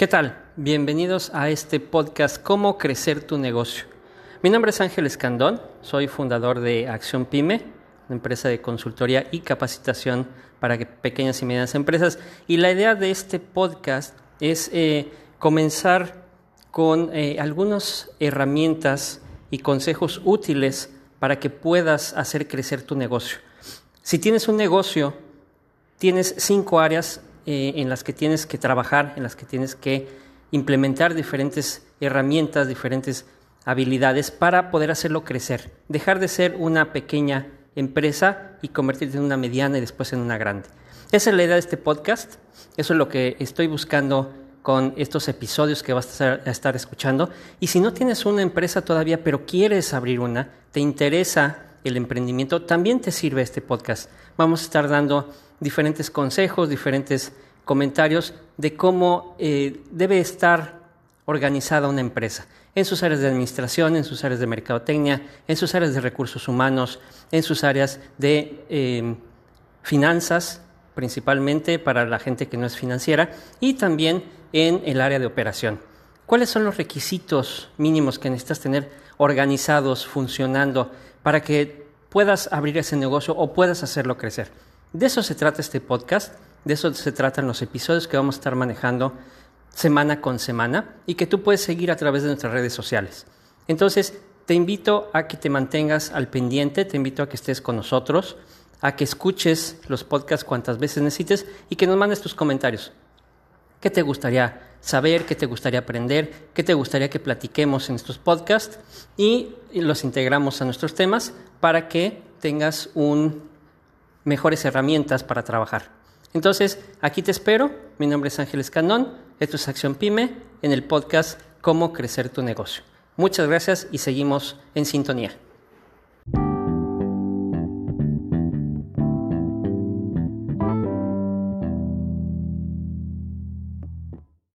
¿Qué tal? Bienvenidos a este podcast Cómo crecer tu negocio. Mi nombre es Ángel Escandón, soy fundador de Acción Pyme, una empresa de consultoría y capacitación para pequeñas y medianas empresas. Y la idea de este podcast es eh, comenzar con eh, algunas herramientas y consejos útiles para que puedas hacer crecer tu negocio. Si tienes un negocio, tienes cinco áreas eh, en las que tienes que trabajar, en las que tienes que implementar diferentes herramientas, diferentes habilidades para poder hacerlo crecer. Dejar de ser una pequeña empresa y convertirte en una mediana y después en una grande. Esa es la idea de este podcast. Eso es lo que estoy buscando con estos episodios que vas a estar escuchando. Y si no tienes una empresa todavía, pero quieres abrir una, te interesa el emprendimiento, también te sirve este podcast. Vamos a estar dando diferentes consejos, diferentes comentarios de cómo eh, debe estar organizada una empresa en sus áreas de administración, en sus áreas de mercadotecnia, en sus áreas de recursos humanos, en sus áreas de eh, finanzas, principalmente para la gente que no es financiera, y también en el área de operación. ¿Cuáles son los requisitos mínimos que necesitas tener organizados, funcionando, para que puedas abrir ese negocio o puedas hacerlo crecer? De eso se trata este podcast, de eso se tratan los episodios que vamos a estar manejando semana con semana y que tú puedes seguir a través de nuestras redes sociales. Entonces, te invito a que te mantengas al pendiente, te invito a que estés con nosotros, a que escuches los podcasts cuantas veces necesites y que nos mandes tus comentarios. ¿Qué te gustaría saber? ¿Qué te gustaría aprender? ¿Qué te gustaría que platiquemos en estos podcasts? Y los integramos a nuestros temas para que tengas mejores herramientas para trabajar. Entonces, aquí te espero. Mi nombre es Ángeles Canón. Esto es Acción Pyme en el podcast Cómo crecer tu negocio. Muchas gracias y seguimos en sintonía.